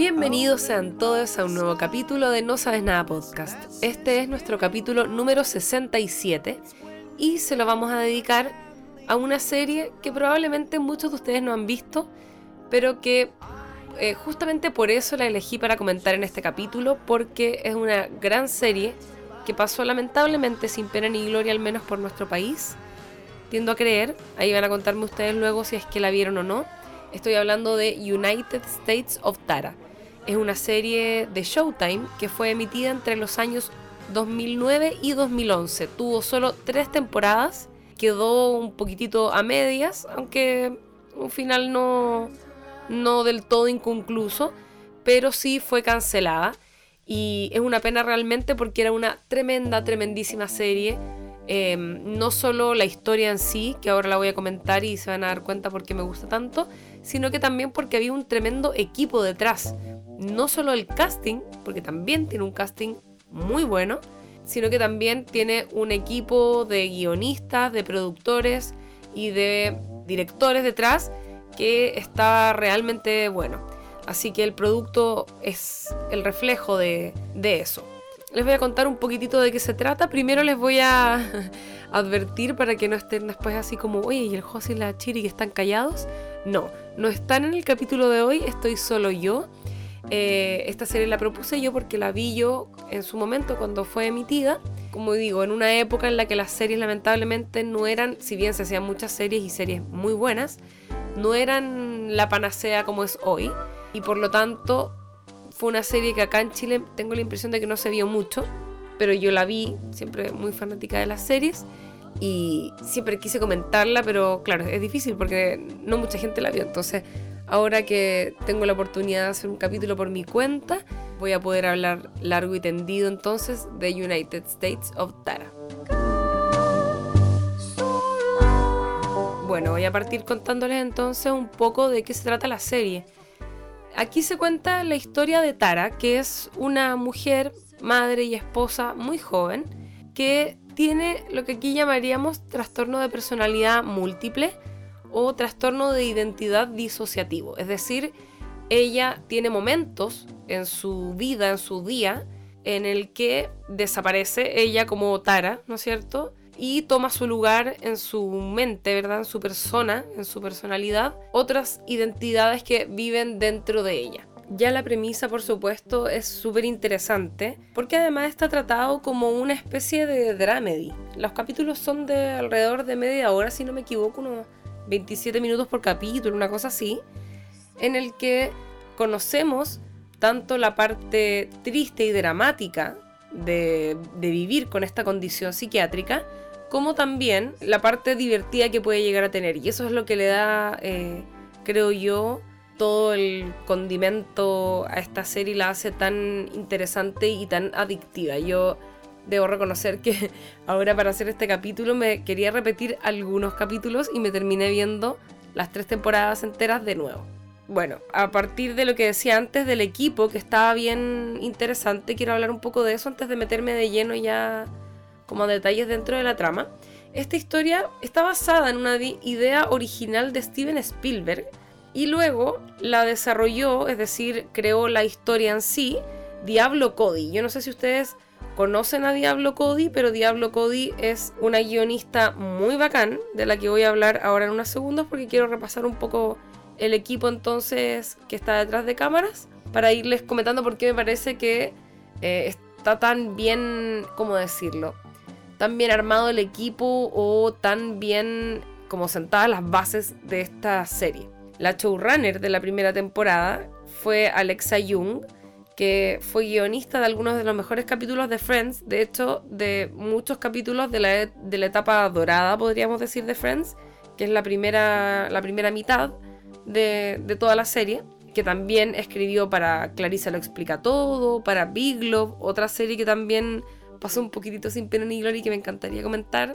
Bienvenidos sean todos a un nuevo capítulo de No Sabes Nada Podcast. Este es nuestro capítulo número 67 y se lo vamos a dedicar a una serie que probablemente muchos de ustedes no han visto, pero que eh, justamente por eso la elegí para comentar en este capítulo, porque es una gran serie que pasó lamentablemente sin pena ni gloria, al menos por nuestro país. Tiendo a creer, ahí van a contarme ustedes luego si es que la vieron o no. Estoy hablando de United States of Tara. Es una serie de Showtime que fue emitida entre los años 2009 y 2011. Tuvo solo tres temporadas, quedó un poquitito a medias, aunque un final no, no del todo inconcluso, pero sí fue cancelada. Y es una pena realmente porque era una tremenda, tremendísima serie. Em, no solo la historia en sí, que ahora la voy a comentar y se van a dar cuenta por qué me gusta tanto, sino que también porque había un tremendo equipo detrás. No solo el casting, porque también tiene un casting muy bueno, sino que también tiene un equipo de guionistas, de productores y de directores detrás que está realmente bueno. Así que el producto es el reflejo de, eso. Les voy a contar un poquitito de qué se trata. Primero les voy a advertir para que no estén después así como, oye, y el José y la Chiri que están callados. No, no están en el capítulo de hoy, estoy solo yo. Eh, esta serie la propuse yo porque la vi yo en su momento cuando fue emitida. Como digo, en una época en la que las series lamentablemente no eran, si bien se hacían muchas series y series muy buenas, no eran la panacea como es hoy y por lo tanto fue una serie que acá en Chile tengo la impresión de que no se vio mucho, pero yo la vi, siempre muy fanática de las series y siempre quise comentarla, pero claro, es difícil porque no mucha gente la vio, entonces ahora que tengo la oportunidad de hacer un capítulo por mi cuenta, voy a poder hablar largo y tendido entonces de United States of Tara. Bueno, voy a partir contándoles entonces un poco de qué se trata la serie. Aquí se cuenta la historia de Tara, que es una mujer, madre y esposa muy joven, que tiene lo que aquí llamaríamos trastorno de personalidad múltiple o trastorno de identidad disociativo. Es decir, ella tiene momentos en su vida, en su día, en el que desaparece ella como Tara, ¿no es cierto? y toma su lugar en su mente, ¿verdad? En su persona, en su personalidad, otras identidades que viven dentro de ella. Ya la premisa, por supuesto, es súper interesante, porque además está tratado como una especie de dramedy. Los capítulos son de alrededor de media hora, si no me equivoco, unos 27 minutos por capítulo, una cosa así, en el que conocemos tanto la parte triste y dramática de, vivir con esta condición psiquiátrica, como también la parte divertida que puede llegar a tener. Y eso es lo que le da, eh, creo yo, todo el condimento a esta serie la hace tan interesante y tan adictiva. Yo debo reconocer que ahora para hacer este capítulo me quería repetir algunos capítulos y me terminé viendo las tres temporadas enteras de nuevo. Bueno, a partir de lo que decía antes del equipo, que estaba bien interesante, quiero hablar un poco de eso antes de meterme de lleno ya como detalles dentro de la trama. Esta historia está basada en una idea original de Steven Spielberg y luego la desarrolló, es decir, creó la historia en sí, Diablo Cody. Yo no sé si ustedes conocen a Diablo Cody, pero Diablo Cody es una guionista muy bacán, de la que voy a hablar ahora en unos segundos porque quiero repasar un poco el equipo entonces que está detrás de cámaras para irles comentando por qué me parece que eh, está tan bien, ¿cómo decirlo? tan bien armado el equipo o tan bien como sentadas las bases de esta serie. La showrunner de la primera temporada fue Alexa Young, que fue guionista de algunos de los mejores capítulos de Friends, de hecho de muchos capítulos de la, de la etapa dorada, podríamos decir, de Friends, que es la primera, la primera mitad de, de toda la serie, que también escribió para Clarissa lo explica todo, para Big Love, otra serie que también pasó un poquitito sin pena ni gloria y que me encantaría comentar.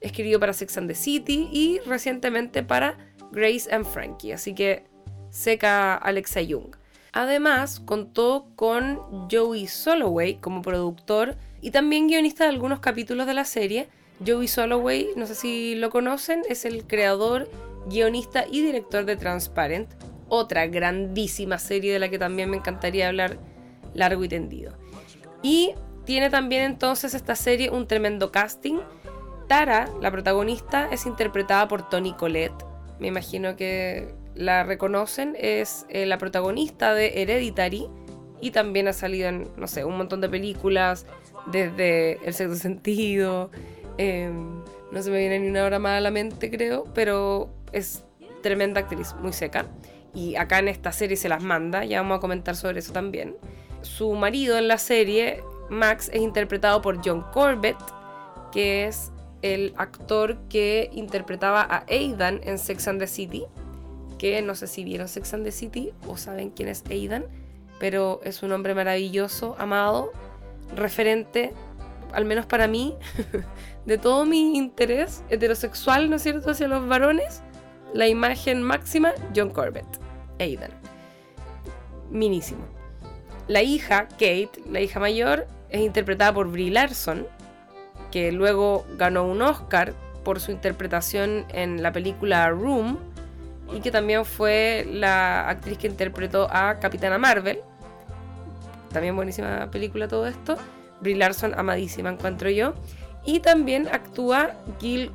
Escribió para Sex and the City y recientemente para Grace and Frankie. Así que seca Alexa Young. Además, contó con Joey Soloway como productor y también guionista de algunos capítulos de la serie. Joey Soloway, no sé si lo conocen, es el creador, guionista y director de Transparent, otra grandísima serie de la que también me encantaría hablar largo y tendido. Y tiene también entonces esta serie un tremendo casting. Tara, la protagonista, es interpretada por Toni Collette. Me imagino que la reconocen. Es eh, la protagonista de Hereditary y también ha salido en, no sé, un montón de películas, desde El sexto sentido. Em, no se me viene ni una hora más a la mente, creo, pero es tremenda actriz, muy seca. Y acá en esta serie se las manda, ya vamos a comentar sobre eso también. Su marido en la serie, Max, es interpretado por John Corbett, que es el actor que interpretaba a Aidan en Sex and the City. Que no sé si vieron Sex and the City o saben quién es Aidan, pero es un hombre maravilloso, amado, referente, al menos para mí, de todo mi interés heterosexual, ¿no es cierto?, hacia los varones. La imagen máxima, John Corbett, Aidan. Minísimo. La hija, Kate, la hija mayor, es interpretada por Brie Larson, que luego ganó un Oscar por su interpretación en la película Room y que también fue la actriz que interpretó a Capitana Marvel. También buenísima película todo esto. Brie Larson, amadísima encuentro yo. Y también actúa Gil,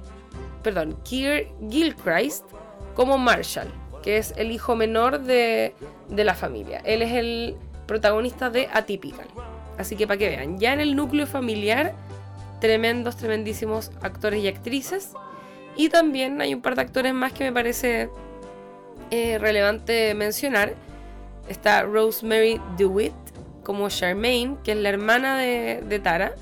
perdón, Keir Gilchrist como Marshall, que es el hijo menor de, de la familia. Él es el protagonista de Atypical. Así que para que vean, ya en el núcleo familiar, tremendos, tremendísimos actores y actrices. Y también hay un par de actores más que me parece eh, relevante mencionar. Está Rosemary DeWitt como Charmaine, que es la hermana de, Tara.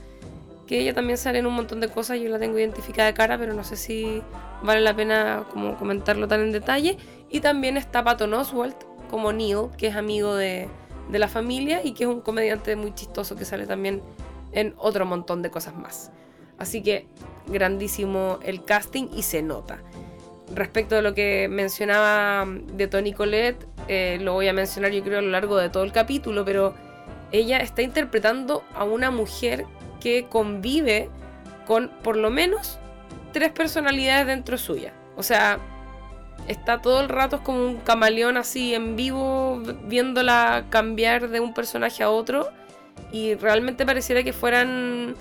Que ella también sale en un montón de cosas. Yo la tengo identificada de cara, pero no sé si vale la pena como comentarlo tan en detalle. Y también está Patton Oswalt como Neil, que es amigo de, de la familia y que es un comediante muy chistoso que sale también en otro montón de cosas más. Así que grandísimo el casting y se nota. Respecto a lo que mencionaba de Tony Colette, eh, lo voy a mencionar yo creo a lo largo de todo el capítulo, pero ella está interpretando a una mujer que convive con por lo menos tres personalidades dentro suya. O sea, está todo el rato como un camaleón así en vivo, viéndola cambiar de un personaje a otro. Y realmente pareciera que fueran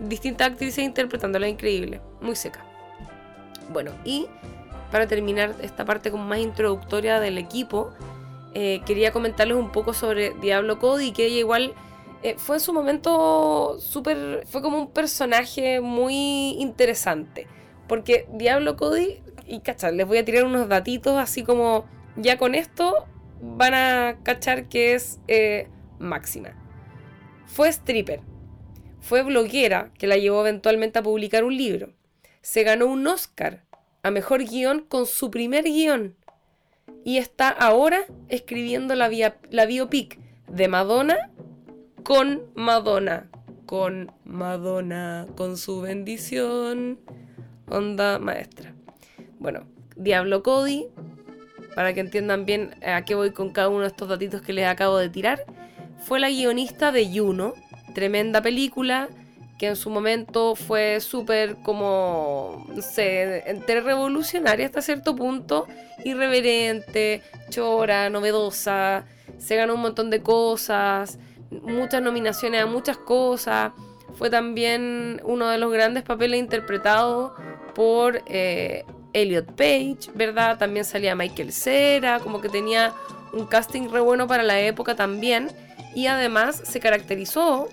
distintas actrices interpretándola increíble, muy seca. Bueno, y para terminar esta parte como más introductoria del equipo, eh, quería comentarles un poco sobre Diablo Cody, que ella igual eh, fue en su momento súper, fue como un personaje muy interesante. Porque Diablo Cody y cachar, les voy a tirar unos datitos así como ya con esto van a cachar que es eh, máxima. Fue stripper, fue bloguera que la llevó eventualmente a publicar un libro. Se ganó un Oscar a mejor guion con su primer guion. Y está ahora escribiendo la, la biopic de Madonna con Madonna. Con Madonna, con su bendición. Onda maestra. Bueno, Diablo Cody, para que entiendan bien a qué voy con cada uno de estos datitos que les acabo de tirar, fue la guionista de Juno, tremenda película que en su momento fue súper como, no sé, entre revolucionaria hasta cierto punto, irreverente, chora, novedosa, se ganó un montón de cosas, muchas nominaciones a muchas cosas, fue también uno de los grandes papeles interpretados por eh, Elliot Page, ¿verdad? También salía Michael Cera, como que tenía un casting re bueno para la época también. Y además se caracterizó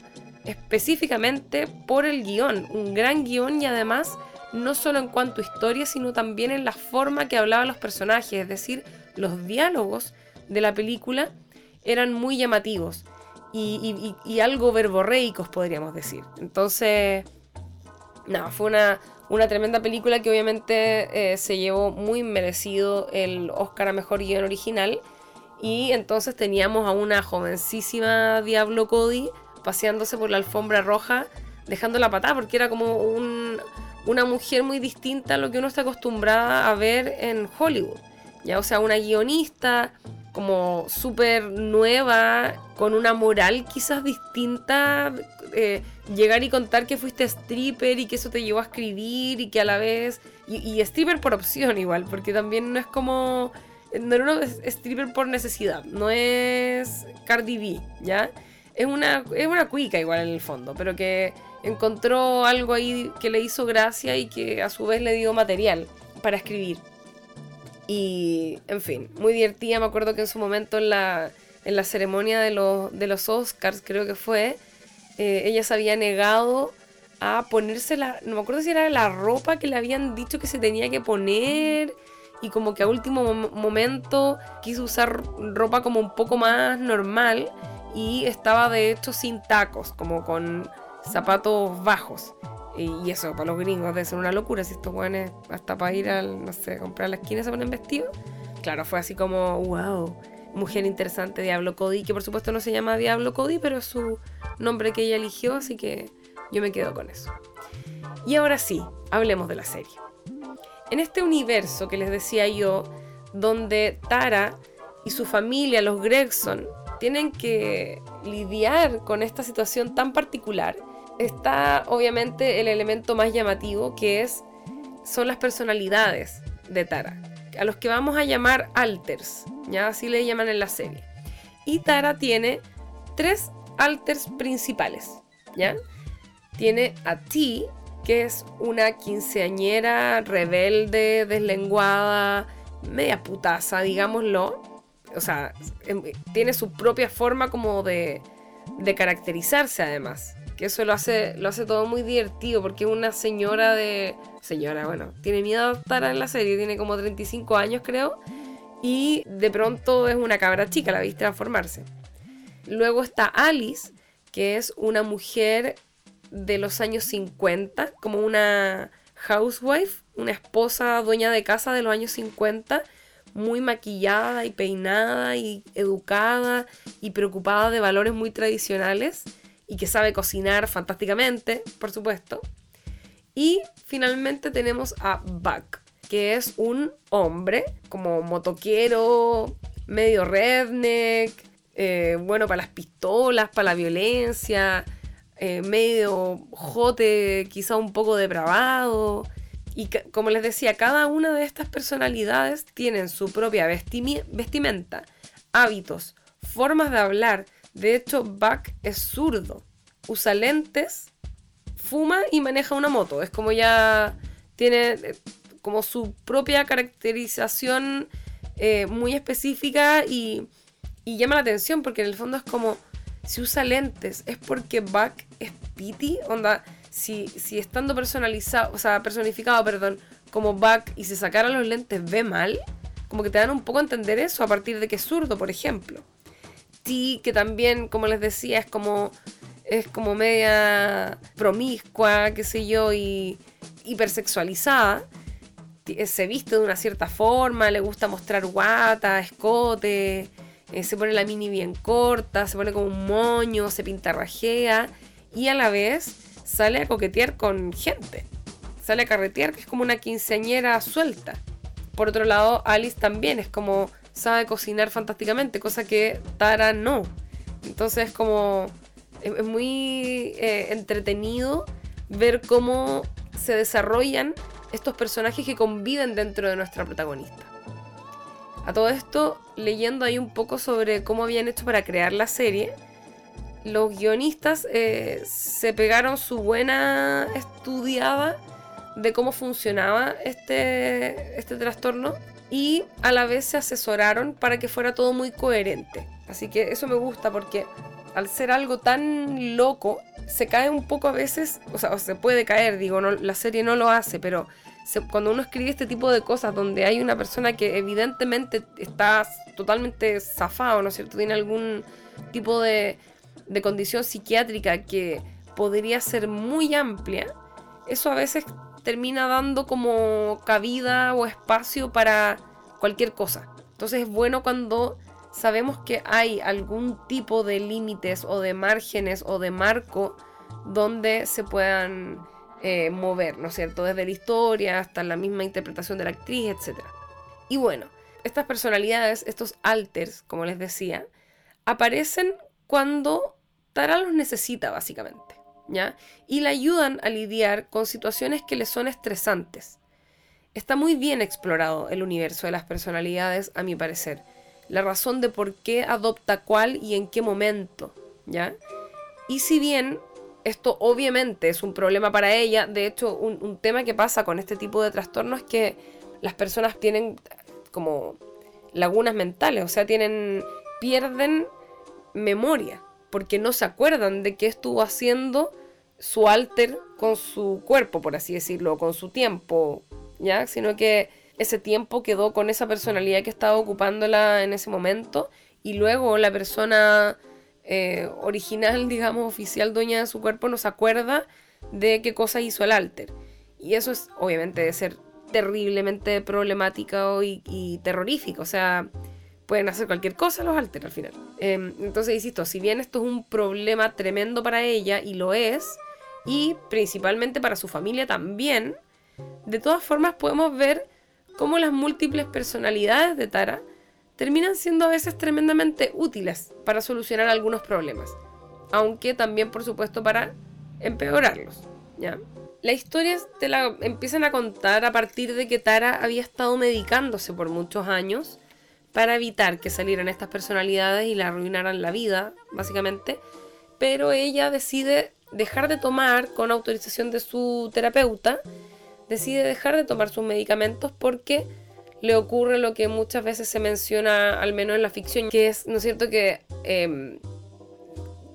específicamente por el guion, un gran guion y además no solo en cuanto a historia, sino también en la forma que hablaban los personajes, es decir, los diálogos de la película eran muy llamativos y, algo verborreicos, podríamos decir. Entonces, no, fue una, una tremenda película que obviamente eh, se llevó muy merecido el Oscar a Mejor Guión Original. Y entonces teníamos a una jovencísima Diablo Cody paseándose por la alfombra roja, dejando la patada, porque era como una mujer muy distinta a lo que uno está acostumbrada a ver en Hollywood. Ya, o sea, una guionista como súper nueva, con una moral quizás distinta, eh, llegar y contar que fuiste stripper y que eso te llevó a escribir y que a la vez... Y, stripper por opción igual, porque también no es como no era una stripper por necesidad, no es Cardi B, ¿ya? Es una, es una cuica igual en el fondo, pero que encontró algo ahí que le hizo gracia y que a su vez le dio material para escribir. Y, en fin, muy divertida. Me acuerdo que en su momento en la, en la ceremonia de los, de los Oscars, creo que fue, eh, ella se había negado a ponerse la, no me acuerdo si era la ropa que le habían dicho que se tenía que poner y como que a último momento quiso usar ropa como un poco más normal y estaba de hecho sin tacos, como con zapatos bajos. Y, eso, para los gringos debe ser una locura si estos buenos hasta para ir al, no sé, comprar a la esquina se ponen vestidos. Claro, fue así como, wow, mujer interesante, Diablo Cody, que por supuesto no se llama Diablo Cody, pero es su nombre que ella eligió, así que yo me quedo con eso. Y ahora sí, hablemos de la serie. En este universo que les decía yo, donde Tara y su familia, los Gregson, tienen que lidiar con esta situación tan particular, está obviamente el elemento más llamativo que es son las personalidades de Tara, a los que vamos a llamar alters, ya así le llaman en la serie. Y Tara tiene tres alters principales, ¿ya? Tiene a T, que es una quinceañera rebelde, deslenguada, media putaza, digámoslo. O sea, em, tiene su propia forma como de, caracterizarse además. Que eso lo hace, lo hace todo muy divertido porque es una señora de... Señora, bueno, tiene miedo de estar en la serie, tiene como 35 años creo. Y de pronto es una cabra chica, la viste transformarse. Luego está Alice, que es una mujer de los años 50, como una housewife, una esposa dueña de casa de los años 50, muy maquillada y peinada y educada y preocupada de valores muy tradicionales y que sabe cocinar fantásticamente, por supuesto. Y finalmente tenemos a Buck, que es un hombre como motoquero, medio redneck, eh, bueno para las pistolas, para la violencia, eh, medio jote, quizá un poco depravado. Y como les decía, cada una de estas personalidades tienen su propia vestimenta, hábitos, formas de hablar. De hecho, Buck es zurdo, usa lentes, fuma y maneja una moto. Es como ya tiene eh, como su propia caracterización eh, muy específica y, y llama la atención porque en el fondo es como si usa lentes, es porque Buck es pity, onda, si, si estando personalizado, o sea, personificado, perdón, como Buck y se sacara los lentes ve mal, como que te dan un poco a entender eso a partir de que es zurdo, por ejemplo. T, que también, como les decía, es como es como media promiscua, qué sé yo, y hipersexualizada. Se viste de una cierta forma, le gusta mostrar guata, escote, eh, se pone la mini bien corta, se pone como un moño, se pintarrajea y a la vez sale a coquetear con gente. Sale a carretear, que es como una quinceañera suelta. Por otro lado, Alice también es como sabe cocinar fantásticamente, cosa que Tara no. Entonces es como es muy eh, entretenido ver cómo se desarrollan estos personajes que conviven dentro de nuestra protagonista. A todo esto, leyendo ahí un poco sobre cómo habían hecho para crear la serie, los guionistas eh, se pegaron su buena estudiada de cómo funcionaba este, este trastorno y a la vez se asesoraron para que fuera todo muy coherente. Así que eso me gusta porque al ser algo tan loco, se cae un poco a veces, o sea, se puede caer, digo, no, la serie no lo hace, pero cuando uno escribe este tipo de cosas donde hay una persona que evidentemente está totalmente zafado, ¿no es cierto? Tiene algún tipo de, de condición psiquiátrica que podría ser muy amplia, eso a veces termina dando como cabida o espacio para cualquier cosa. Entonces es bueno cuando sabemos que hay algún tipo de límites o de márgenes o de marco donde se puedan eh, mover, ¿no es cierto? Desde la historia hasta la misma interpretación de la actriz, etc. Y bueno, estas personalidades, estos alters, como les decía, aparecen cuando Tara los necesita, básicamente, ¿ya? Y la ayudan a lidiar con situaciones que le son estresantes. está muy bien explorado el universo de las personalidades, a mi parecer. La razón de por qué adopta cuál y en qué momento, ¿ya? Y si bien esto obviamente es un problema para ella, de hecho un, tema que pasa con este tipo de trastornos es que las personas tienen como lagunas mentales, o sea, tienen pierden memoria, porque no se acuerdan de qué estuvo haciendo su alter con su cuerpo, por así decirlo, con su tiempo, ¿ya? Sino que ese tiempo quedó con esa personalidad que estaba ocupándola en ese momento y luego la persona eh, original, digamos, oficial dueña de su cuerpo no se acuerda de qué cosa hizo el alter. Y eso es obviamente de ser terriblemente problemático y, terrorífico, o sea, pueden hacer cualquier cosa los alter al final. Em, entonces, insisto, si bien esto es un problema tremendo para ella, y lo es, y principalmente para su familia también, de todas formas podemos ver cómo las múltiples personalidades de Tara terminan siendo a veces tremendamente útiles para solucionar algunos problemas, aunque también por supuesto para empeorarlos. ¿ya? La historia te la empiezan a contar a partir de que Tara había estado medicándose por muchos años para evitar que salieran estas personalidades y la arruinaran la vida, básicamente, pero ella decide dejar de tomar con autorización de su terapeuta decide dejar de tomar sus medicamentos porque le ocurre lo que muchas veces se menciona, al menos en la ficción, que es, ¿no es cierto?, que em,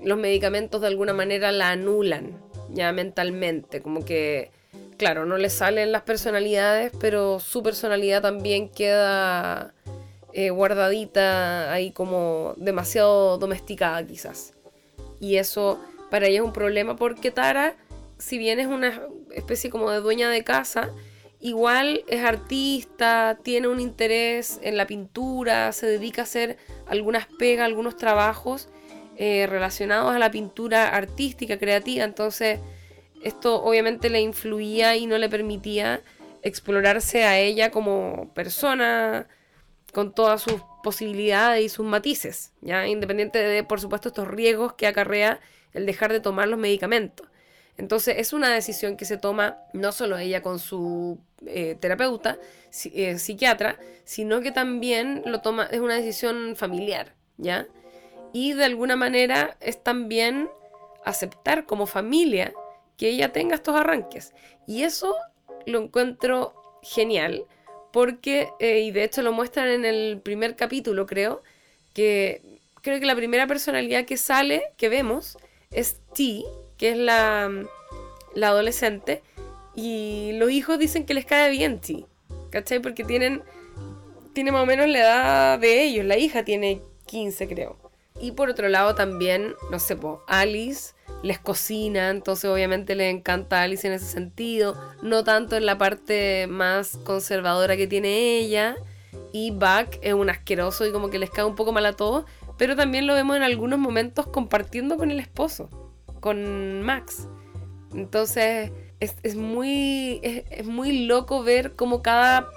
los medicamentos de alguna manera la anulan ya mentalmente, como que, claro, no le salen las personalidades, pero su personalidad también queda eh, guardadita ahí como demasiado domesticada quizás. Y eso para ella es un problema porque Tara si bien es una especie como de dueña de casa, igual es artista, tiene un interés en la pintura, se dedica a hacer algunas pegas, algunos trabajos eh, relacionados a la pintura artística, creativa. Entonces, esto obviamente le influía y no le permitía explorarse a ella como persona con todas sus posibilidades y sus matices, ya independiente de, por supuesto, estos riesgos que acarrea el dejar de tomar los medicamentos. Entonces es una decisión que se toma no solo ella con su eh, terapeuta, eh, psiquiatra, sino que también lo toma, es una decisión familiar, ¿ya? Y de alguna manera es también aceptar como familia que ella tenga estos arranques. Y eso lo encuentro genial, porque, eh, y de hecho lo muestran en el primer capítulo, creo, que creo que la primera personalidad que sale, que vemos, es T, que es la, la adolescente, y los hijos dicen que les cae bien sí, ¿cachai? Porque tienen, tiene más o menos la edad de ellos, la hija tiene 15 creo. Y por otro lado también, no sé, Alice les cocina, entonces obviamente le encanta a Alice en ese sentido, no tanto en la parte más conservadora que tiene ella, y Buck es un asqueroso y como que les cae un poco mal a todos, pero también lo vemos en algunos momentos compartiendo con el esposo con Max. Entonces es, muy, es, muy loco ver cómo cada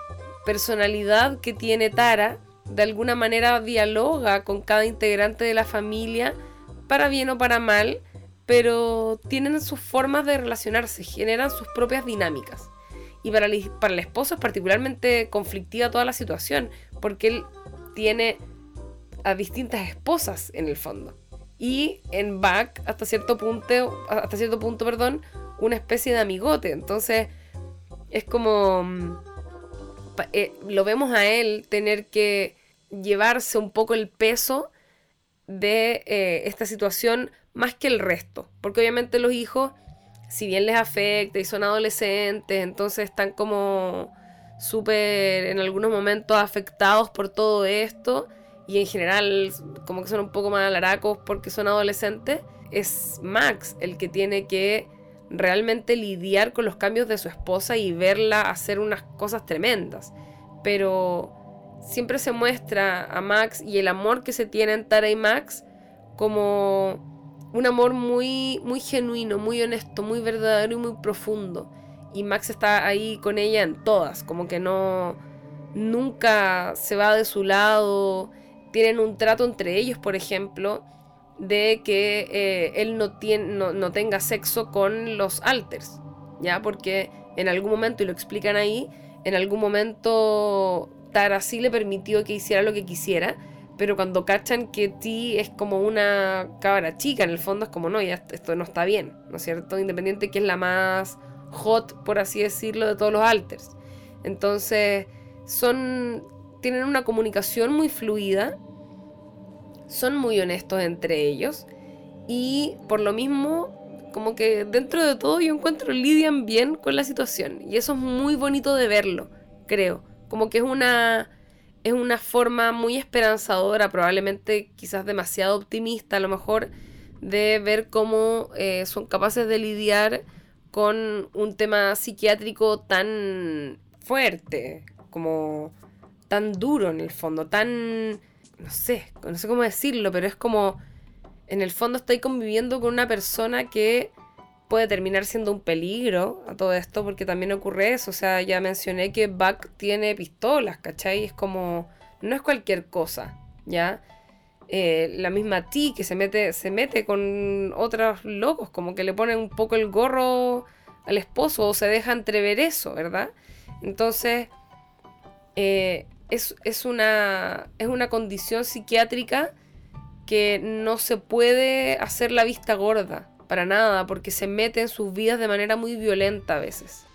personalidad que tiene Tara de alguna manera dialoga con cada integrante de la familia, para bien o para mal, pero tienen sus formas de relacionarse, generan sus propias dinámicas. Y para el, para el esposo es particularmente conflictiva toda la situación, porque él tiene a distintas esposas en el fondo y en Back hasta cierto punto, hasta cierto punto, perdón, una especie de amigote. Entonces es como mm, eh, lo vemos a él tener que llevarse un poco el peso de eh, esta situación más que el resto, porque obviamente los hijos, si bien les afecta y son adolescentes, entonces están como súper en algunos momentos afectados por todo esto y en general como que son un poco más alaracos porque son adolescentes, es Max el que tiene que realmente lidiar con los cambios de su esposa y verla hacer unas cosas tremendas. Pero siempre se muestra a Max y el amor que se tienen Tara y Max como un amor muy, muy genuino, muy honesto, muy verdadero y muy profundo. Y Max está ahí con ella en todas, como que no, nunca se va de su lado tienen un trato entre ellos, por ejemplo, de que eh, él no, tiene, no, tenga sexo con los alters, ¿ya? Porque en algún momento, y lo explican ahí, en algún momento Tara sí le permitió que hiciera lo que quisiera, pero cuando cachan que Ti es como una cabra chica, en el fondo es como, no, ya esto no está bien, ¿no es cierto? Independiente que es la más hot, por así decirlo, de todos los alters. Entonces, son, tienen una comunicación muy fluida, son muy honestos entre ellos y por lo mismo como que dentro de todo yo encuentro lidian bien con la situación y eso es muy bonito de verlo, creo. Como que es una es una forma muy esperanzadora, probablemente quizás demasiado optimista a lo mejor, de ver cómo eh, son capaces de lidiar con un tema psiquiátrico tan fuerte, como tan duro en el fondo, tan, no sé, no sé cómo decirlo, pero es como en el fondo estoy conviviendo con una persona que puede terminar siendo un peligro a todo esto, porque también ocurre eso. O sea, ya mencioné que Buck tiene pistolas, ¿cachai? Es como, no es cualquier cosa, ¿ya? Eh, la misma T que se mete, se mete con otros locos, como que le ponen un poco el gorro al esposo o se deja entrever eso, ¿verdad? Entonces, eh, es, es, una, es una condición psiquiátrica que no se puede hacer la vista gorda, para nada, porque se mete en sus vidas de manera muy violenta a veces.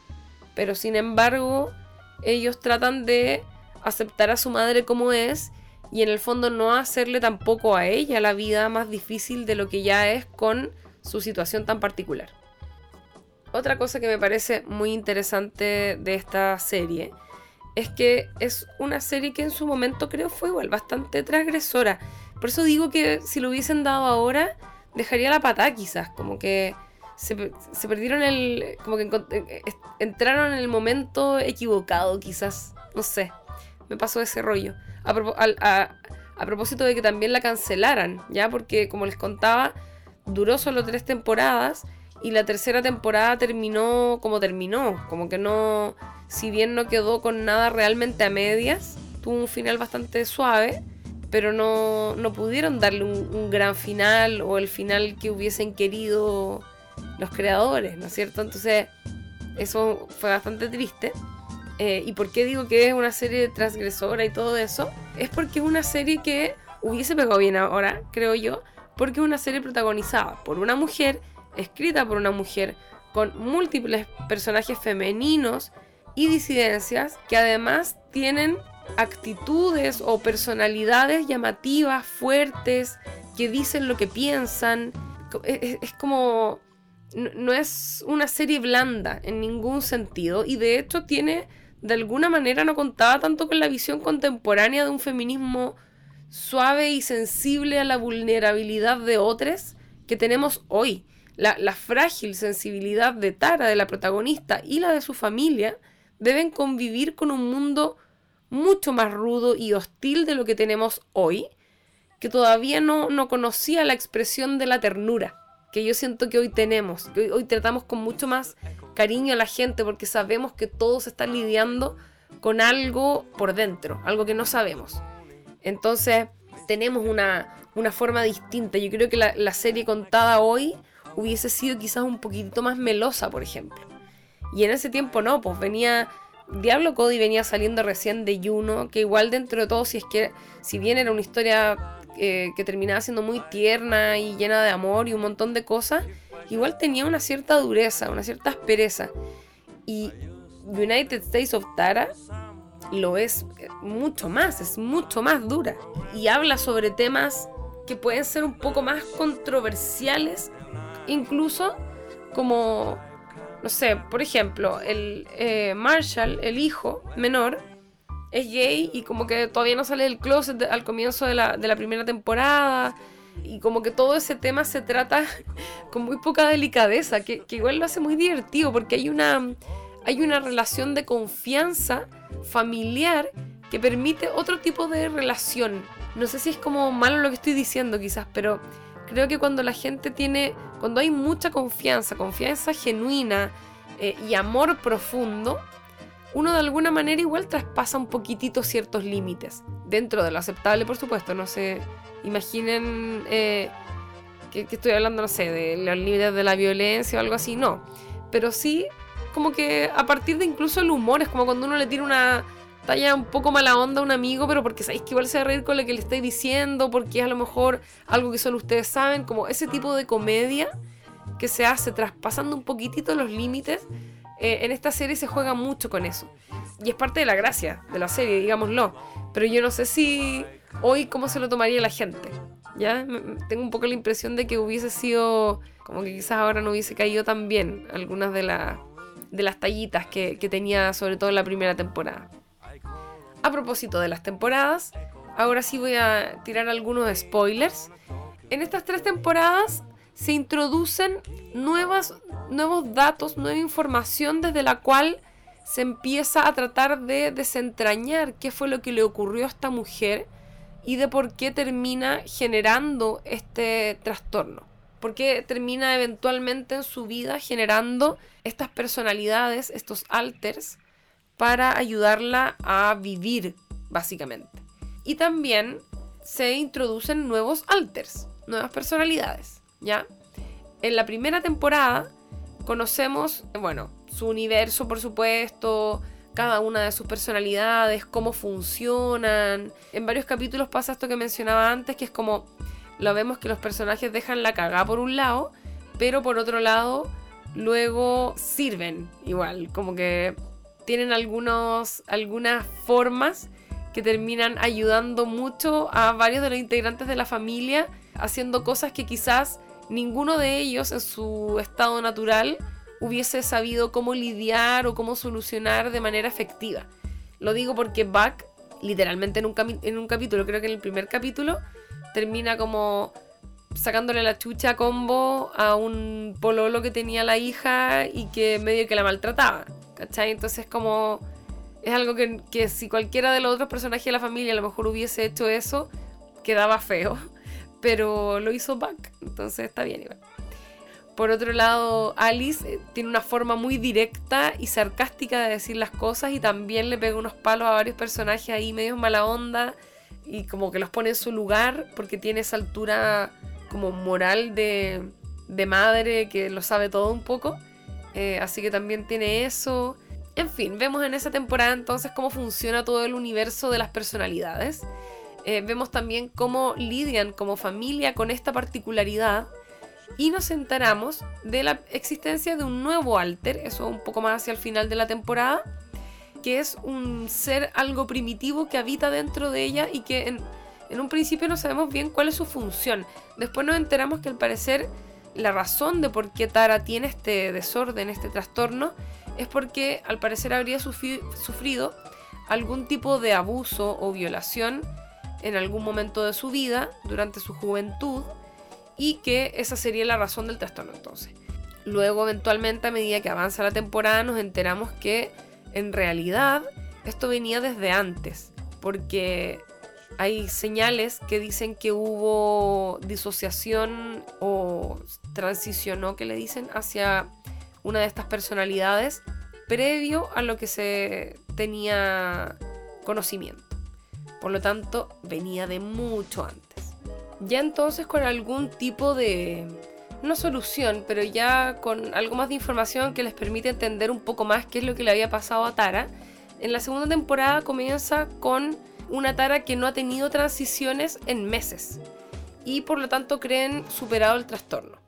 Pero sin embargo, ellos tratan de aceptar a su madre como es y en el fondo no hacerle tampoco a ella la vida más difícil de lo que ya es con su situación tan particular. Otra cosa que me parece muy interesante de esta serie es que es una serie que en su momento creo fue igual bastante transgresora. Por eso digo que si lo hubiesen dado ahora, dejaría la patada quizás, como que se, perdieron el... como que eh, entraron en el momento equivocado quizás, no sé, me pasó ese rollo. A, a propósito de que también la cancelaran, ¿ya? Porque como les contaba, duró solo tres temporadas y la tercera temporada terminó como terminó, como que no, si bien no quedó con nada realmente a medias, tuvo un final bastante suave pero no, no pudieron darle un, gran final o el final que hubiesen querido los creadores, ¿no es cierto? Entonces, eso fue bastante triste. Eh, ¿Y por qué digo que es una serie transgresora y todo eso? Es porque es una serie que hubiese pegado bien ahora, creo yo, porque es una serie protagonizada por una mujer, escrita por una mujer, con múltiples personajes femeninos y disidencias que además tienen actitudes o personalidades llamativas, fuertes, que dicen lo que piensan. Es, como... No es una serie blanda en ningún sentido y de hecho tiene, de alguna manera no contaba tanto con la visión contemporánea de un feminismo suave y sensible a la vulnerabilidad de otros que tenemos hoy. La, frágil sensibilidad de Tara, de la protagonista, y la de su familia deben convivir con un mundo mucho más rudo y hostil de lo que tenemos hoy, que todavía no, no conocía la expresión de la ternura que yo siento que hoy tenemos, que hoy, tratamos con mucho más cariño a la gente porque sabemos que todos están lidiando con algo por dentro, algo que no sabemos. Entonces tenemos una, una forma distinta. Yo creo que la, la, serie contada hoy hubiese sido quizás un poquitito más melosa, por ejemplo. Y en ese tiempo no, pues venía Diablo Cody venía saliendo recién de Juno, que igual dentro de todo, si es que, si bien era una historia eh, que terminaba siendo muy tierna y llena de amor y un montón de cosas, igual tenía una cierta dureza, una cierta aspereza. Y United States of Tara lo es mucho más, es mucho más dura. Y habla sobre temas que pueden ser un poco más controversiales, incluso como no sé, por ejemplo, el eh, Marshall, el hijo menor, es gay y como que todavía no sale del closet al comienzo de la, primera temporada. Y como que todo ese tema se trata con muy poca delicadeza, que, igual lo hace muy divertido porque hay una, hay una relación de confianza familiar que permite otro tipo de relación. No sé si es como malo lo que estoy diciendo quizás, pero creo que cuando la gente tiene, cuando hay mucha confianza, confianza genuina eh, y amor profundo, uno de alguna manera igual traspasa un poquitito ciertos límites, dentro de lo aceptable, por supuesto, no se imaginen eh, que, estoy hablando, no sé, de los límites de la violencia o algo así, no, pero sí como que a partir de incluso el humor, es como cuando uno le tira una talla un poco mala onda un amigo, pero porque sabéis que igual se va a reír con lo que le estáis diciendo, porque es a lo mejor algo que solo ustedes saben, como ese tipo de comedia que se hace traspasando un poquitito los límites. Eh, en esta serie se juega mucho con eso. Y es parte de la gracia de la serie, digámoslo. Pero yo no sé si hoy cómo se lo tomaría la gente. ¿Ya? Tengo un poco la impresión de que hubiese sido como que quizás ahora no hubiese caído tan bien algunas de, de las tallitas que, que tenía sobre todo en la primera temporada. A propósito de las temporadas, ahora sí voy a tirar algunos spoilers. En estas tres temporadas se introducen nuevos datos, nueva información desde la cual se empieza a tratar de desentrañar qué fue lo que le ocurrió a esta mujer y de por qué termina generando este trastorno. Por qué termina eventualmente en su vida generando estas personalidades, estos alters, para ayudarla a vivir, básicamente. Y también se introducen nuevos alters, nuevas personalidades, ¿ya? En la primera temporada conocemos, bueno, su universo, por supuesto, cada una de sus personalidades, cómo funcionan. En varios capítulos pasa esto que mencionaba antes, que es como lo vemos que los personajes dejan la cagada por un lado, pero por otro lado luego sirven igual, como que tienen algunos, algunas formas que terminan ayudando mucho a varios de los integrantes de la familia, haciendo cosas que quizás ninguno de ellos en su estado natural hubiese sabido cómo lidiar o cómo solucionar de manera efectiva. Lo digo porque Buck, literalmente en un, en un capítulo, creo que en el primer capítulo, termina como sacándole la chucha combo a un pololo que tenía la hija y que medio que la maltrataba. ¿Cachai? Entonces como... Es algo que, que si cualquiera de los otros personajes de la familia a lo mejor hubiese hecho eso, quedaba feo. Pero lo hizo Buck, entonces está bien igual. Por otro lado, Alice eh, tiene una forma muy directa y sarcástica de decir las cosas y también le pega unos palos a varios personajes ahí medio mala onda y como que los pone en su lugar porque tiene esa altura como moral de, madre que lo sabe todo un poco. Eh, así que también tiene eso. En fin, vemos en esa temporada entonces cómo funciona todo el universo de las personalidades. Eh, vemos también cómo lidian como familia con esta particularidad. Y nos enteramos de la existencia de un nuevo alter, eso un poco más hacia el final de la temporada, que es un ser algo primitivo que habita dentro de ella y que en, en un principio no sabemos bien cuál es su función. Después nos enteramos que al parecer la razón de por qué Tara tiene este desorden, este trastorno, es porque al parecer habría sufrido algún tipo de abuso o violación en algún momento de su vida, durante su juventud, y que esa sería la razón del trastorno entonces. Luego, eventualmente, a medida que avanza la temporada, nos enteramos que en realidad esto venía desde antes, porque hay señales que dicen que hubo disociación o transicionó, que le dicen, hacia una de estas personalidades previo a lo que se tenía conocimiento. Por lo tanto, venía de mucho antes. Ya entonces con algún tipo de, no solución, pero ya con algo más de información que les permite entender un poco más qué es lo que le había pasado a Tara, en la segunda temporada comienza con una Tara que no ha tenido transiciones en meses y por lo tanto creen superado el trastorno.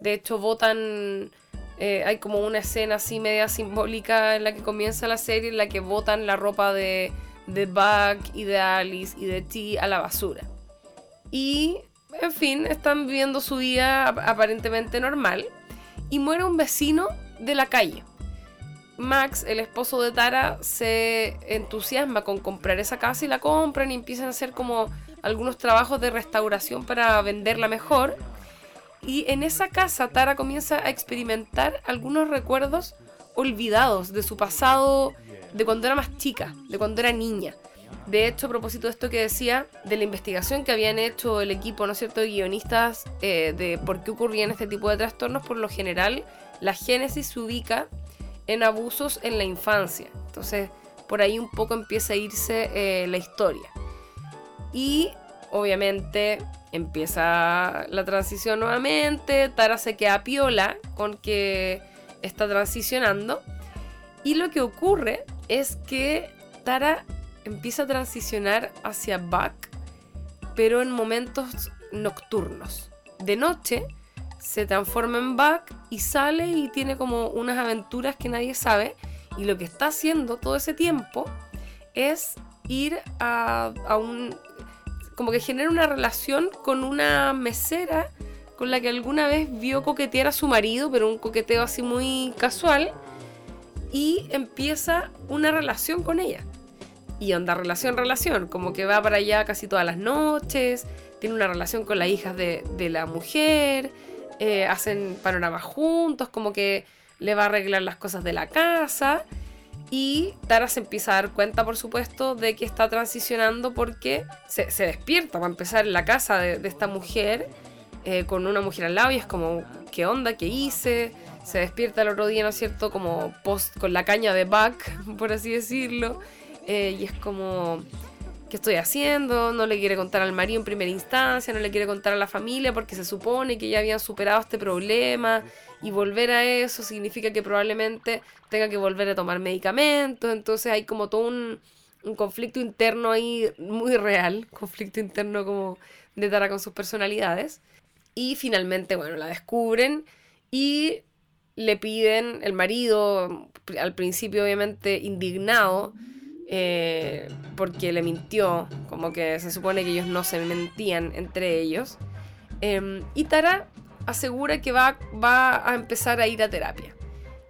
De hecho, votan. Eh, hay como una escena así media simbólica en la que comienza la serie en la que votan la ropa de, de Buck y de Alice y de T a la basura. Y, en fin, están viviendo su vida aparentemente normal. Y muere un vecino de la calle. Max, el esposo de Tara, se entusiasma con comprar esa casa y la compran y empiezan a hacer como algunos trabajos de restauración para venderla mejor. Y en esa casa Tara comienza a experimentar algunos recuerdos olvidados de su pasado, de cuando era más chica, de cuando era niña. De hecho, a propósito de esto que decía, de la investigación que habían hecho el equipo, ¿no es cierto?, de guionistas eh, de por qué ocurrían este tipo de trastornos, por lo general, la génesis se ubica en abusos en la infancia. Entonces, por ahí un poco empieza a irse eh, la historia. Y obviamente empieza la transición nuevamente. Tara se queda piola con que está transicionando. Y lo que ocurre es que Tara empieza a transicionar hacia Buck, pero en momentos nocturnos. De noche se transforma en Buck y sale y tiene como unas aventuras que nadie sabe. Y lo que está haciendo todo ese tiempo es ir a, a un... como que genera una relación con una mesera con la que alguna vez vio coquetear a su marido, pero un coqueteo así muy casual, y empieza una relación con ella. Y onda relación, relación, como que va para allá casi todas las noches, tiene una relación con las hijas de, la mujer, eh, hacen panoramas juntos, como que le va a arreglar las cosas de la casa. Y Tara se empieza a dar cuenta, por supuesto, de que está transicionando porque se, despierta para empezar en la casa de, esta mujer eh, con una mujer al lado y es como, ¿qué onda? ¿Qué hice? Se despierta el otro día, ¿no es cierto? Como con la caña de Buck, por así decirlo. Eh, y es como, ¿qué estoy haciendo? No le quiere contar al marido en primera instancia, no le quiere contar a la familia porque se supone que ya habían superado este problema y volver a eso significa que probablemente tenga que volver a tomar medicamentos. Entonces hay como todo un, un conflicto interno ahí muy real, conflicto interno como de Tara con sus personalidades. Y finalmente, bueno, la descubren y le piden, el marido, al principio obviamente indignado, eh, porque le mintió, como que se supone que ellos no se mentían entre ellos. Em, y Tara asegura que va, va a empezar a ir a terapia.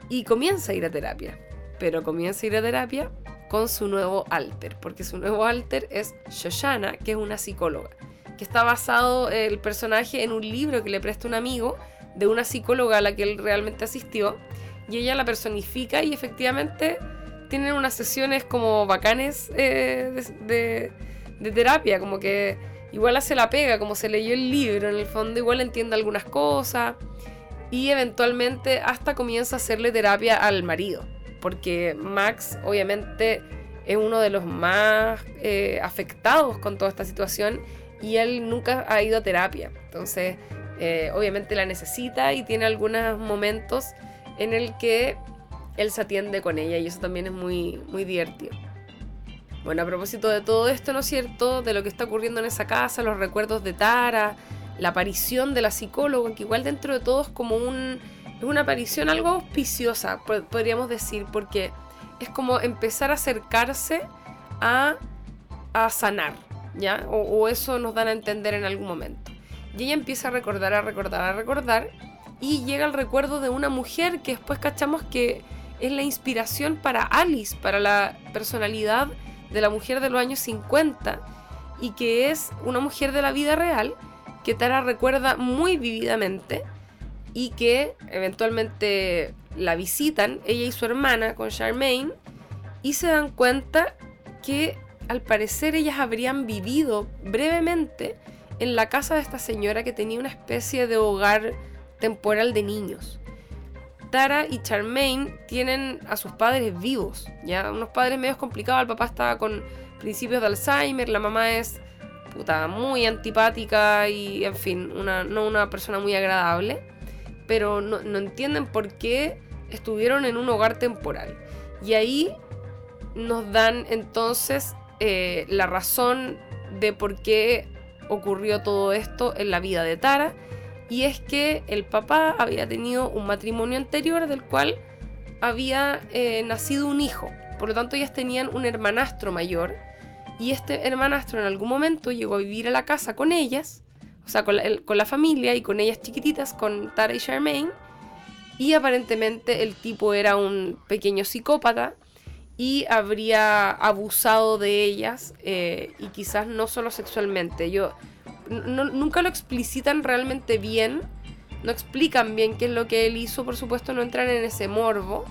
Y comienza a ir a terapia. Pero comienza a ir a terapia con su nuevo alter, porque su nuevo alter es Shoshana, que es una psicóloga que está basado el personaje en un libro que le presta un amigo de una psicóloga a la que él realmente asistió y ella la personifica y efectivamente tienen unas sesiones como bacanes eh, de, de, terapia, como que igual hace la pega, como se leyó el libro, en el fondo igual entiende algunas cosas y eventualmente hasta comienza a hacerle terapia al marido, porque Max obviamente es uno de los más eh, afectados con toda esta situación y él nunca ha ido a terapia. Entonces, eh, obviamente la necesita y tiene algunos momentos en el que él se atiende con ella y eso también es muy, muy divertido. Bueno, a propósito de todo esto, ¿no es cierto? De lo que está ocurriendo en esa casa, los recuerdos de Tara, la aparición de la psicóloga, que igual dentro de todo es como un, una aparición algo auspiciosa, podríamos decir, porque es como empezar a acercarse a, a sanar, ¿ya? O, eso nos dan a entender en algún momento. Y ella empieza a recordar, a recordar, a recordar, y llega el recuerdo de una mujer que después cachamos que es la inspiración para Alice, para la personalidad de la mujer de los años 50, y que es una mujer de la vida real que Tara recuerda muy vividamente y que eventualmente la visitan, ella y su hermana con Charmaine, y se dan cuenta que al parecer ellas habrían vivido brevemente en la casa de esta señora que tenía una especie de hogar temporal de niños. Tara y Charmaine tienen a sus padres vivos, ya unos padres medio complicados, el papá estaba con principios de Alzheimer, la mamá es puta, muy antipática y en fin, una, no una persona muy agradable, pero no, no entienden por qué estuvieron en un hogar temporal. Y ahí nos dan entonces eh, la razón de por qué ocurrió todo esto en la vida de Tara. Y es que el papá había tenido un matrimonio anterior del cual había eh, nacido un hijo. Por lo tanto, ellas tenían un hermanastro mayor. Y este hermanastro en algún momento llegó a vivir a la casa con ellas, o sea, con la, con la familia y con ellas chiquititas, con Tara y Charmaine. Y aparentemente el tipo era un pequeño psicópata y habría abusado de ellas eh, y quizás no solo sexualmente. Yo nunca lo explicitan realmente bien, no explican bien qué es lo que él hizo, por supuesto no entran en ese morbo,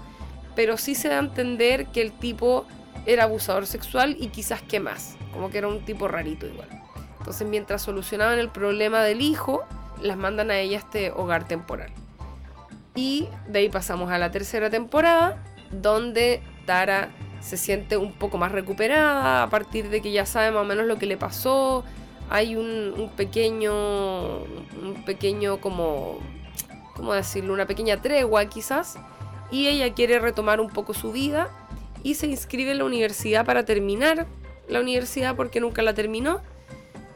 pero sí se da a entender que el tipo era abusador sexual y quizás qué más, como que era un tipo rarito igual. Entonces mientras solucionaban el problema del hijo, las mandan a ella a este hogar temporal. Y de ahí pasamos a la tercera temporada, donde Tara se siente un poco más recuperada a partir de que ya sabe más o menos lo que le pasó. Hay un, pequeño, un pequeño como, ¿cómo decirlo? Una pequeña tregua quizás. y ella quiere retomar un poco su vida y se inscribe en la universidad para terminar la universidad porque nunca la terminó,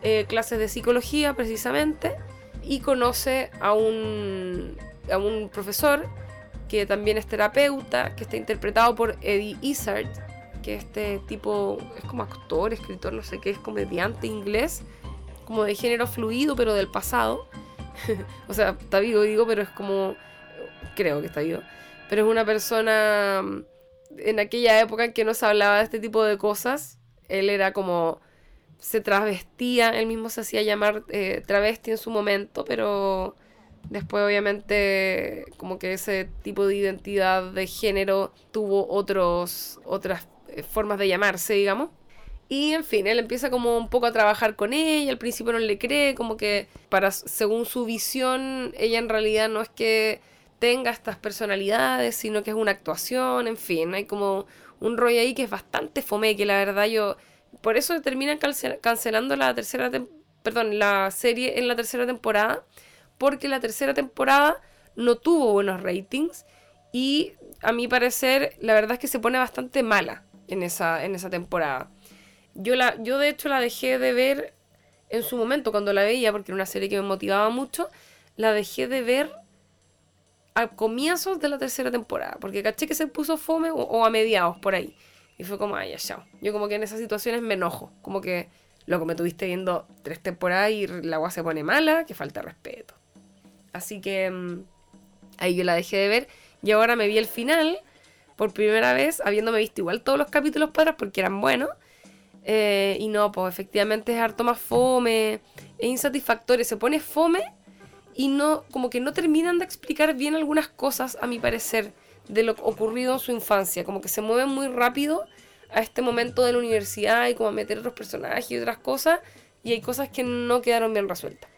eh, clases de psicología precisamente, y conoce a un, a un profesor que también es terapeuta, que está interpretado por Eddie Izzard, que este tipo es como actor, escritor, no sé qué, es comediante inglés, como de género fluido, pero del pasado. o sea, está vivo, digo, pero es como, creo que está vivo, pero es una persona mm, en aquella época en que no se hablaba de este tipo de cosas, él era como, se travestía, él mismo se hacía llamar eh, travesti en su momento, pero Después, obviamente, como que ese tipo de identidad de género tuvo otros, otras eh, formas de llamarse, digamos. Y en fin, él empieza como un poco a trabajar con ella, al principio no le cree, como que para según su visión, ella en realidad no es que tenga estas personalidades, sino que es una actuación, en fin, hay como un rollo ahí que es bastante fome, que la verdad yo por eso terminan cancelando la tercera perdón, la serie en la tercera temporada porque la tercera temporada no tuvo buenos ratings y a mi parecer la verdad es que se pone bastante mala en esa, en esa temporada. Yo, la, yo de hecho la dejé de ver en su momento cuando la veía, porque era una serie que me motivaba mucho, la dejé de ver a comienzos de la tercera temporada, porque caché que se puso fome o, a mediados por ahí. Y fue como, ay, ya, chao. Yo como que en esas situaciones me enojo, como que, loco, me tuviste viendo tres temporadas y la agua se pone mala, que falta respeto. Así que mm, ahí yo la dejé de ver y ahora me vi el final por primera vez, habiéndome visto igual todos los capítulos para porque eran buenos. Eh, y no, pues efectivamente es harto más fome, es insatisfactorio, se pone fome y no, como que no terminan de explicar bien algunas cosas, a mi parecer, de lo ocurrido en su infancia, como que se mueven muy rápido a este momento de la universidad y como a meter otros personajes y otras cosas, y hay cosas que no quedaron bien resueltas.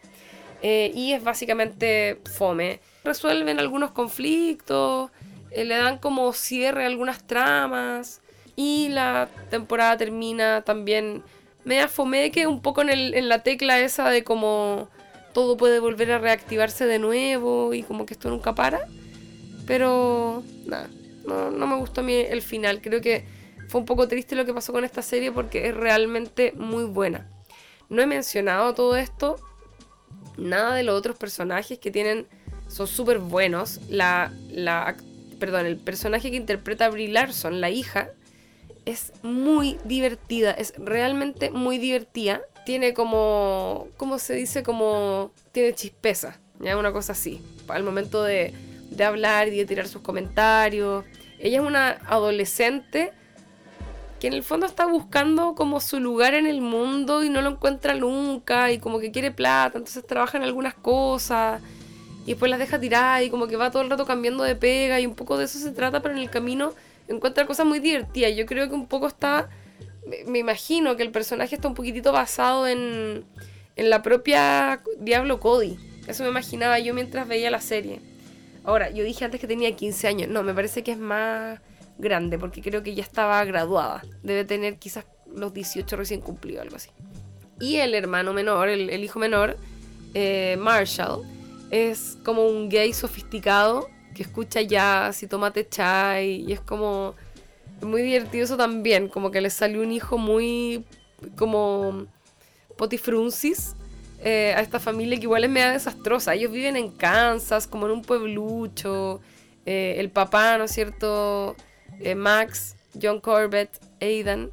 Eh, y es básicamente fome. Resuelven algunos conflictos, eh, le dan como cierre a algunas tramas y la temporada termina también media fome que un poco en, el, en la tecla esa de como todo puede volver a reactivarse de nuevo y como que esto nunca para. Pero nada, no, no me gustó a mí el final. Creo que fue un poco triste lo que pasó con esta serie porque es realmente muy buena. No he mencionado todo esto nada de los otros personajes que tienen son súper buenos. La, la, perdón, el personaje que interpreta a Brie Larson, la hija, es muy divertida, es realmente muy divertida. Tiene como, ¿cómo se dice? Como, tiene chispeza, ya una cosa así, al momento de, de hablar y de tirar sus comentarios. Ella es una adolescente que en el fondo está buscando como su lugar en el mundo y no lo encuentra nunca y como que quiere plata, entonces trabaja en algunas cosas y después las deja tirar y como que va todo el rato cambiando de pega y un poco de eso se trata, pero en el camino encuentra cosas muy divertidas. Yo creo que un poco está, me imagino que el personaje está un poquitito basado en, en la propia Diablo Cody. Eso me imaginaba yo mientras veía la serie. Ahora, yo dije antes que tenía 15 años. No, me parece que es más grande, porque creo que ya estaba graduada. Debe tener quizás los 18 recién cumplido, algo así. Y el hermano menor, el, hijo menor, eh, Marshall, es como un gay sofisticado que escucha jazz y tomate chai y es como muy divertido eso también, como que le salió un hijo muy como potifruncis eh, a esta familia que igual es media desastrosa. Ellos viven en Kansas, como en un pueblucho. Eh, el papá, ¿no es cierto? Eh, Max, John Corbett, Aidan.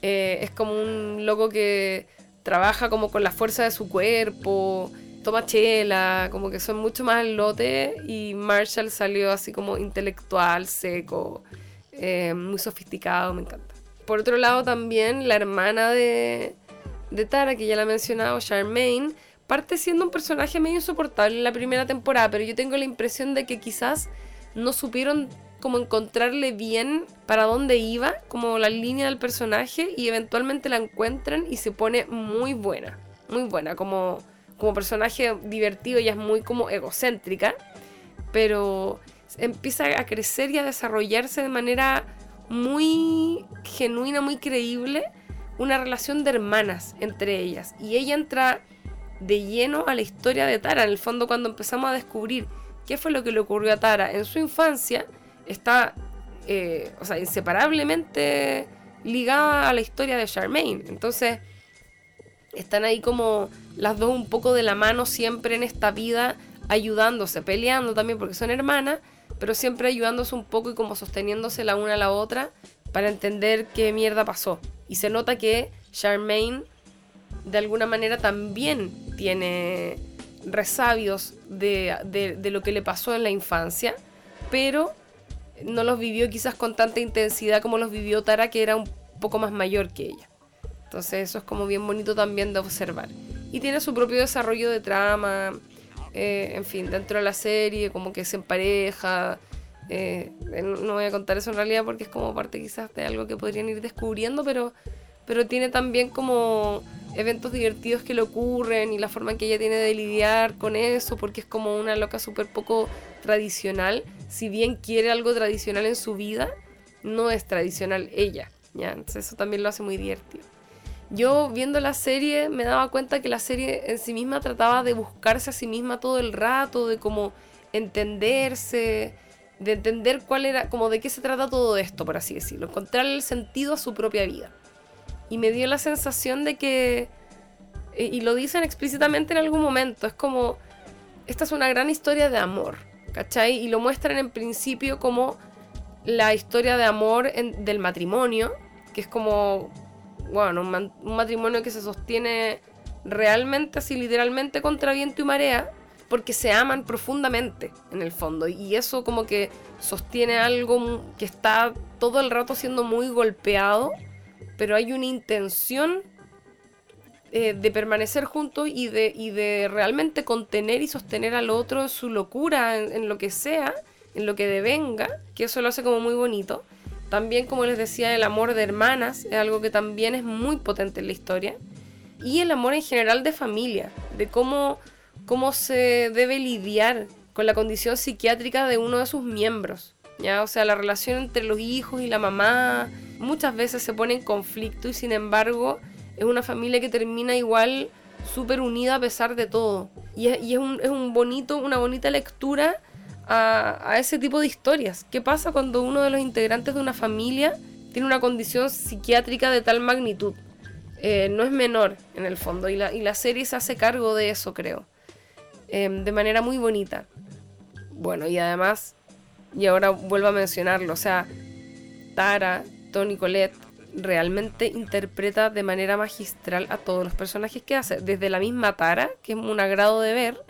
Es como un loco que trabaja como con la fuerza de su cuerpo, toma chela, como que son mucho más lote y Marshall salió así como intelectual, seco, eh, muy sofisticado, me encanta. Por otro lado también la hermana de, de Tara, que ya la he mencionado, Charmaine, parte siendo un personaje medio insoportable en la primera temporada, pero yo tengo la impresión de que quizás no supieron como encontrarle bien para dónde iba, como la línea del personaje y eventualmente la encuentran y se pone muy buena, muy buena, como, como personaje divertido, y es muy como egocéntrica, pero empieza a crecer y a desarrollarse de manera muy genuina, muy creíble, una relación de hermanas entre ellas. Y ella entra de lleno a la historia de Tara, en el fondo cuando empezamos a descubrir qué fue lo que le ocurrió a Tara en su infancia, está, eh, o sea, inseparablemente ligada a la historia de Charmaine. Entonces, están ahí como las dos un poco de la mano siempre en esta vida, ayudándose, peleando también porque son hermanas, pero siempre ayudándose un poco y como sosteniéndose la una a la otra para entender qué mierda pasó. Y se nota que Charmaine de alguna manera también tiene resabios de, de, lo que le pasó en la infancia, pero no los vivió quizás con tanta intensidad como los vivió Tara, que era un poco más mayor que ella. Entonces eso es como bien bonito también de observar. Y tiene su propio desarrollo de trama, eh, en fin, dentro de la serie, como que se empareja. Eh, no voy a contar eso en realidad porque es como parte quizás de algo que podrían ir descubriendo, pero, pero tiene también como eventos divertidos que le ocurren y la forma en que ella tiene de lidiar con eso, porque es como una loca súper poco tradicional. Si bien quiere algo tradicional en su vida, no es tradicional ella. ¿ya? Eso también lo hace muy divertido. Yo viendo la serie me daba cuenta que la serie en sí misma trataba de buscarse a sí misma todo el rato, de como entenderse, de entender cuál era, como de qué se trata todo esto, por así decirlo, encontrar el sentido a su propia vida. Y me dio la sensación de que, eh, y lo dicen explícitamente en algún momento, es como, esta es una gran historia de amor, ¿cachai? Y lo muestran en principio como la historia de amor del matrimonio, que es como, bueno, un, un matrimonio que se sostiene realmente, así literalmente contra viento y marea, porque se aman profundamente en el fondo y eso como que sostiene algo que está todo el rato siendo muy golpeado pero hay una intención eh, de permanecer juntos y de, de realmente contener y sostener al otro en su locura, en, lo que sea, en lo que devenga, que eso lo hace como muy bonito. También, como les decía, el amor de hermanas es algo que también es muy potente en la historia. Y el amor en general de familia, de cómo, cómo se debe lidiar con la condición psiquiátrica de uno de sus miembros. ¿ya? O sea, la relación entre los hijos y la mamá, muchas veces se pone en conflicto y sin embargo es una familia que termina igual súper unida a pesar de todo. Y es, un, es un, bonito, una bonita lectura a, ese tipo de historias. ¿Qué pasa cuando uno de los integrantes de una familia tiene una condición psiquiátrica de tal magnitud? Eh, no es menor en el fondo y la, y la, serie se hace cargo de eso, creo. Em, de manera muy bonita. Bueno, y además, y ahora vuelvo a mencionarlo, o sea, Tara Tony Colette realmente interpreta de manera magistral a todos los personajes que hace. Desde la misma Tara, que es un agrado de ver,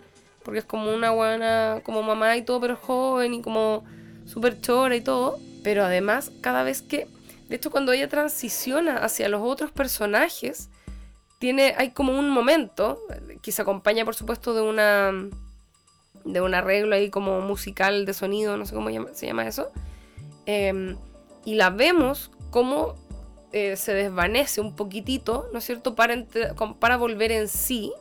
porque es como una buena, como mamá y todo, pero joven y como súper chora y todo. Pero además, cada vez que, de hecho, cuando ella transiciona hacia los otros personajes, tiene, hay como un momento, que se acompaña, por supuesto, de una de un arreglo ahí como musical de sonido, no sé cómo se llama eso. Em, y la vemos cómo eh, se desvanece un poquitito, ¿no es cierto?, para, para volver en sí.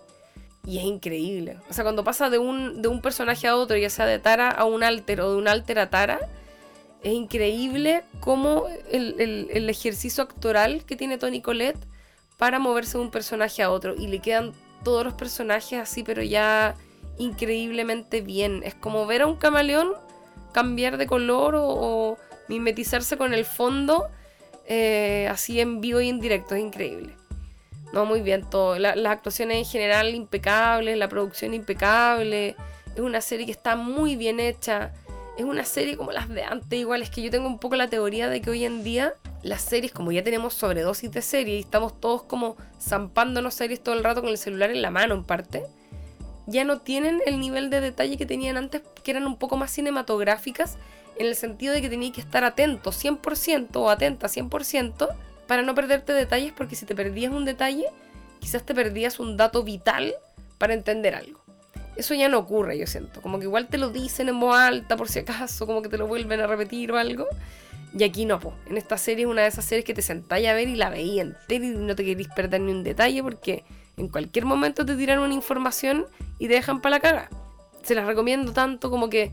Y es increíble. O sea, cuando pasa de un, de un personaje a otro, ya sea de Tara a un alter o de un alter a Tara, es increíble cómo el, el, ejercicio actoral que tiene Tony Colette para moverse de un personaje a otro. Y le quedan todos los personajes así, pero ya increíblemente bien. Es como ver a un camaleón cambiar de color o mimetizarse con el fondo eh, así en vivo y en directo, es increíble. No, muy bien todo. las actuaciones en general impecables, la producción impecable. Es una serie que está muy bien hecha. Es una serie como las de antes, igual. Es que yo tengo un poco la teoría de que hoy en día las series, como ya tenemos sobredosis de series y estamos todos como zampándonos series todo el rato con el celular en la mano en parte, ya no tienen el nivel de detalle que tenían antes, que eran un poco más cinematográficas en el sentido de que tenías que estar atento 100% o atenta 100% para no perderte detalles, porque si te perdías un detalle, quizás te perdías un dato vital para entender algo. Eso ya no ocurre, yo siento. Como que igual te lo dicen en voz alta por si acaso, como que te lo vuelven a repetir o algo. Y aquí no, pues. En esta serie es una de esas series que te sentáis a ver y la veía entera y no te queréis perder ni un detalle porque en cualquier momento te tiran una información y te dejan para la cara. Se las recomiendo tanto como que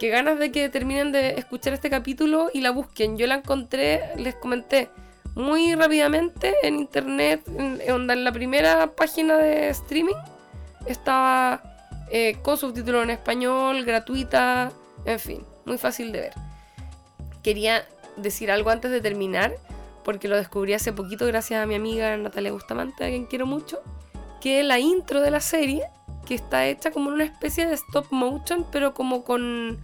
que ganas de que terminen de escuchar este capítulo y la busquen. Yo la encontré, les comenté, muy rápidamente en internet, en, la primera página de streaming. Estaba eh, con subtítulos en español, gratuita, en fin, muy fácil de ver. quería decir algo antes de terminar, porque lo descubrí hace poquito gracias a mi amiga Natalia Bustamante, a quien quiero mucho, que la intro de la serie, que está hecha como una especie de stop motion, pero como con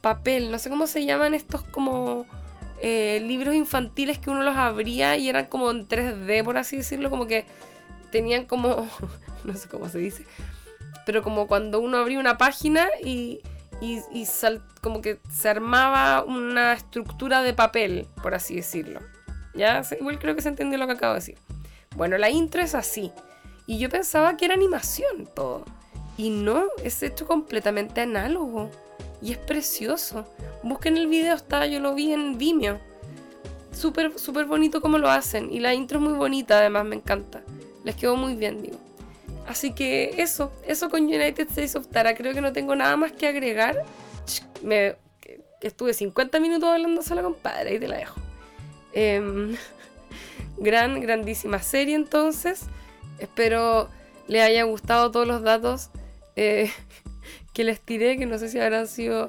papel, no sé cómo se llaman estos como eh, libros infantiles que uno los abría y eran como en 3D, por así decirlo, como que tenían como, no sé cómo se dice, pero como cuando uno abría una página y, y, como que se armaba una estructura de papel, por así decirlo. Ya, igual creo que se entendió lo que acabo de decir. Bueno, la intro es así. Y yo pensaba que era animación todo. Y no, es hecho completamente análogo. Y es precioso. Busquen el video, está, yo lo vi en Vimeo. Súper, súper bonito como lo hacen. Y la intro es muy bonita, además, me encanta. Les quedó muy bien, digo. Así que eso, eso con United States of Tara. Creo que no tengo nada más que agregar. Me, estuve 50 minutos hablando sola, compadre, y te la dejo. Em, gran, grandísima serie entonces. Espero les haya gustado todos los datos eh, que les tiré, que no sé si habrán sido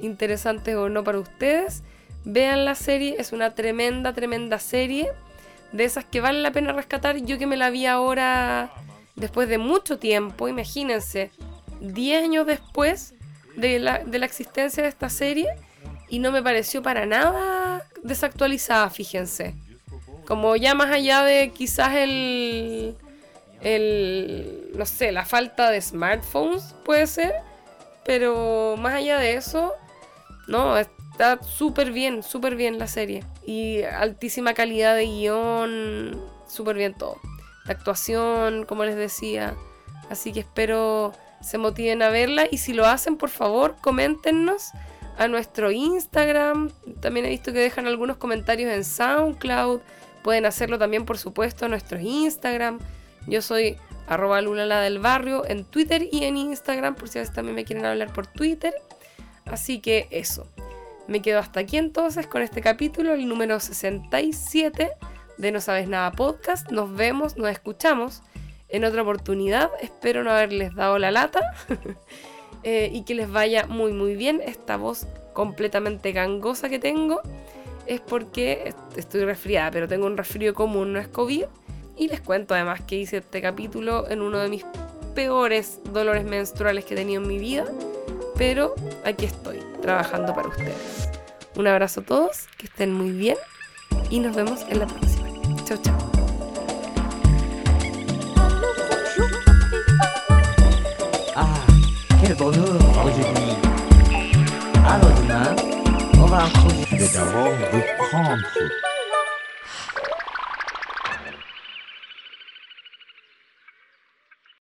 interesantes o no para ustedes. Vean la serie, es una tremenda, tremenda serie. De esas que vale la pena rescatar. Yo que me la vi ahora después de mucho tiempo, imagínense, 10 años después de la, existencia de esta serie y no me pareció para nada desactualizada, fíjense. Como ya más allá de quizás el, el, no sé, la falta de smartphones puede ser, pero más allá de eso, no, está súper bien, súper bien la serie. Y altísima calidad de guion, súper bien todo de actuación, como les decía. Así que espero se motiven a verla y si lo hacen, por favor, coméntenos a nuestro Instagram. También he visto que dejan algunos comentarios en SoundCloud. Pueden hacerlo también, por supuesto, a nuestro Instagram. Yo soy arroba lulala del barrio en Twitter y en Instagram, por si a veces también me quieren hablar por Twitter. Así que eso. Me quedo hasta aquí entonces con este capítulo, el número 67 de No Sabes Nada Podcast. Nos vemos, nos escuchamos en otra oportunidad. Espero no haberles dado la lata eh, y que les vaya muy muy bien. Esta voz completamente gangosa que tengo es porque estoy resfriada, pero tengo un resfrío común, no es COVID. Y les cuento además que hice este capítulo en uno de mis peores dolores menstruales que he tenido en mi vida. Pero aquí estoy, trabajando para ustedes. Un abrazo a todos, que estén muy bien y nos vemos en la próxima. Chao, chao. Ah, quel bonheur aujourd'hui. Alors demain, on va... Je vais d'abord reprendre